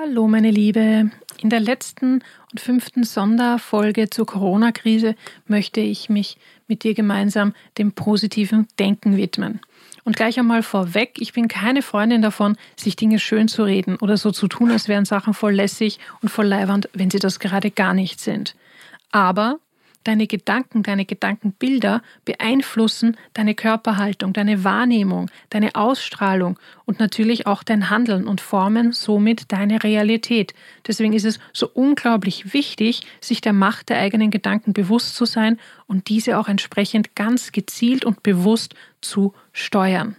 Hallo meine Liebe. In der letzten und fünften Sonderfolge zur Corona-Krise möchte ich mich mit dir gemeinsam dem positiven Denken widmen. Und gleich einmal vorweg, ich bin keine Freundin davon, sich Dinge schön zu reden oder so zu tun, als wären Sachen voll lässig und voll leiwand, wenn sie das gerade gar nicht sind. Aber Deine Gedanken, deine Gedankenbilder beeinflussen deine Körperhaltung, deine Wahrnehmung, deine Ausstrahlung und natürlich auch dein Handeln und formen somit deine Realität. Deswegen ist es so unglaublich wichtig, sich der Macht der eigenen Gedanken bewusst zu sein und diese auch entsprechend ganz gezielt und bewusst zu steuern.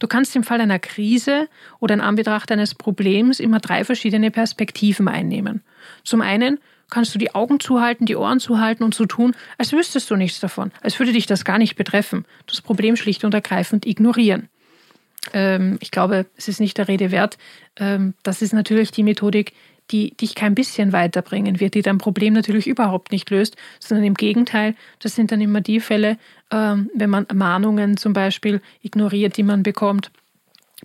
Du kannst im Fall einer Krise oder in Anbetracht eines Problems immer drei verschiedene Perspektiven einnehmen. Zum einen kannst du die Augen zuhalten, die Ohren zuhalten und so tun, als wüsstest du nichts davon, als würde dich das gar nicht betreffen. Das Problem schlicht und ergreifend ignorieren. Ähm, ich glaube, es ist nicht der Rede wert. Ähm, das ist natürlich die Methodik, die dich kein bisschen weiterbringen wird, die dein Problem natürlich überhaupt nicht löst, sondern im Gegenteil, das sind dann immer die Fälle, ähm, wenn man Mahnungen zum Beispiel ignoriert, die man bekommt,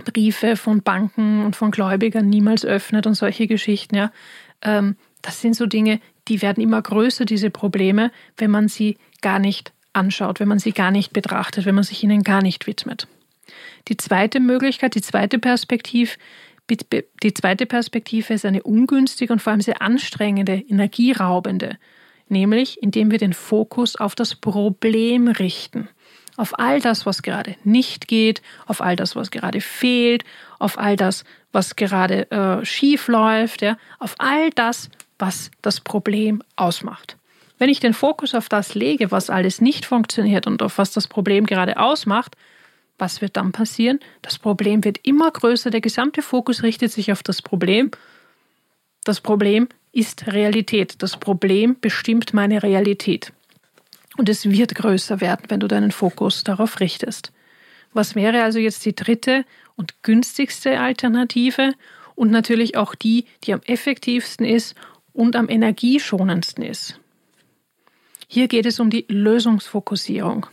Briefe von Banken und von Gläubigern niemals öffnet und solche Geschichten, ja. Ähm, das sind so Dinge, die werden immer größer, diese Probleme, wenn man sie gar nicht anschaut, wenn man sie gar nicht betrachtet, wenn man sich ihnen gar nicht widmet. Die zweite Möglichkeit, die zweite Perspektive, die zweite Perspektive ist eine ungünstige und vor allem sehr anstrengende, energieraubende, nämlich indem wir den Fokus auf das Problem richten, auf all das, was gerade nicht geht, auf all das, was gerade fehlt, auf all das, was gerade äh, schief läuft, ja, auf all das, was das Problem ausmacht. Wenn ich den Fokus auf das lege, was alles nicht funktioniert und auf was das Problem gerade ausmacht, was wird dann passieren? Das Problem wird immer größer, der gesamte Fokus richtet sich auf das Problem. Das Problem ist Realität. Das Problem bestimmt meine Realität. Und es wird größer werden, wenn du deinen Fokus darauf richtest. Was wäre also jetzt die dritte und günstigste Alternative und natürlich auch die, die am effektivsten ist und am energieschonendsten ist. Hier geht es um die Lösungsfokussierung.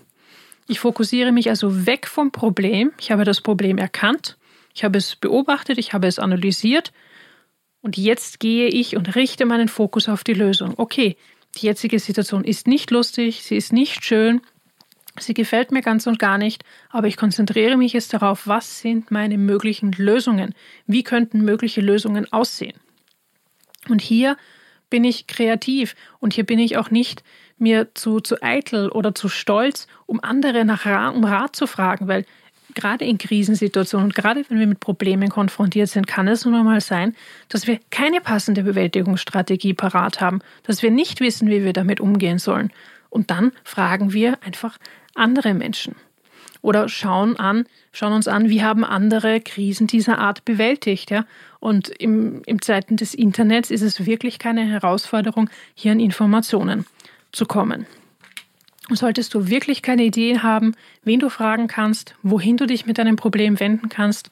Ich fokussiere mich also weg vom Problem. Ich habe das Problem erkannt, ich habe es beobachtet, ich habe es analysiert und jetzt gehe ich und richte meinen Fokus auf die Lösung. Okay, die jetzige Situation ist nicht lustig, sie ist nicht schön, sie gefällt mir ganz und gar nicht, aber ich konzentriere mich jetzt darauf, was sind meine möglichen Lösungen? Wie könnten mögliche Lösungen aussehen? Und hier bin ich kreativ. Und hier bin ich auch nicht mir zu, zu eitel oder zu stolz, um andere nach Ra um Rat zu fragen, weil gerade in Krisensituationen und gerade wenn wir mit Problemen konfrontiert sind, kann es nun einmal sein, dass wir keine passende Bewältigungsstrategie parat haben, dass wir nicht wissen, wie wir damit umgehen sollen. Und dann fragen wir einfach andere Menschen oder schauen an, schauen uns an, wie haben andere Krisen dieser Art bewältigt. Ja? Und im, im Zeiten des Internets ist es wirklich keine Herausforderung, hier an Informationen zu kommen. solltest du wirklich keine Idee haben, wen du fragen kannst, wohin du dich mit deinem Problem wenden kannst,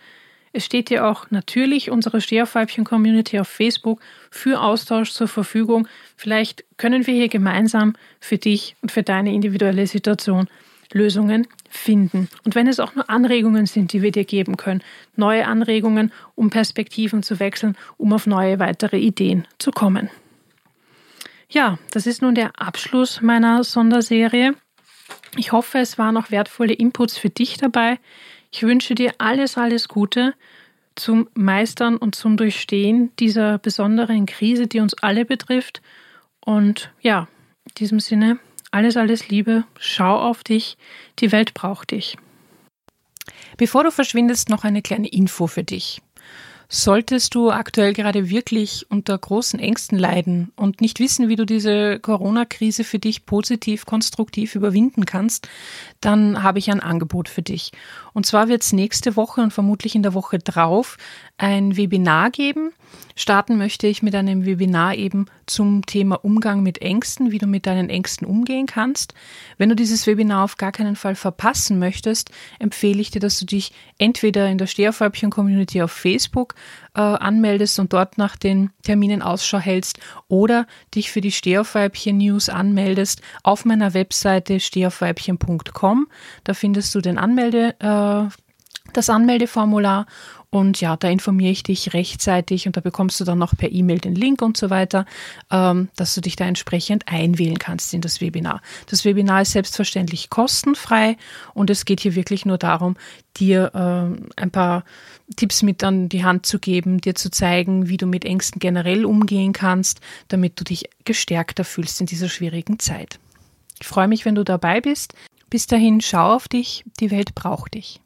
es steht dir auch natürlich unsere Stehaufweibchen-Community auf Facebook für Austausch zur Verfügung. Vielleicht können wir hier gemeinsam für dich und für deine individuelle Situation Lösungen finden. Und wenn es auch nur Anregungen sind, die wir dir geben können, neue Anregungen, um Perspektiven zu wechseln, um auf neue weitere Ideen zu kommen. Ja, das ist nun der Abschluss meiner Sonderserie. Ich hoffe, es waren noch wertvolle Inputs für dich dabei. Ich wünsche dir alles, alles Gute zum Meistern und zum Durchstehen dieser besonderen Krise, die uns alle betrifft. Und ja, in diesem Sinne, alles, alles Liebe, schau auf dich, die Welt braucht dich. Bevor du verschwindest, noch eine kleine Info für dich. Solltest du aktuell gerade wirklich unter großen Ängsten leiden und nicht wissen, wie du diese Corona-Krise für dich positiv, konstruktiv überwinden kannst, dann habe ich ein Angebot für dich. Und zwar wird es nächste Woche und vermutlich in der Woche drauf ein Webinar geben. Starten möchte ich mit einem Webinar eben zum Thema Umgang mit Ängsten, wie du mit deinen Ängsten umgehen kannst. Wenn du dieses Webinar auf gar keinen Fall verpassen möchtest, empfehle ich dir, dass du dich entweder in der Steherfäubchen-Community auf Facebook äh, anmeldest und dort nach den Terminen Ausschau hältst oder dich für die Stehaufweibchen-News anmeldest auf meiner Webseite stehaufweibchen.com. Da findest du den Anmelde- äh, das Anmeldeformular und ja, da informiere ich dich rechtzeitig und da bekommst du dann noch per E-Mail den Link und so weiter, ähm, dass du dich da entsprechend einwählen kannst in das Webinar. Das Webinar ist selbstverständlich kostenfrei und es geht hier wirklich nur darum, dir äh, ein paar Tipps mit an die Hand zu geben, dir zu zeigen, wie du mit Ängsten generell umgehen kannst, damit du dich gestärkter fühlst in dieser schwierigen Zeit. Ich freue mich, wenn du dabei bist. Bis dahin, schau auf dich, die Welt braucht dich.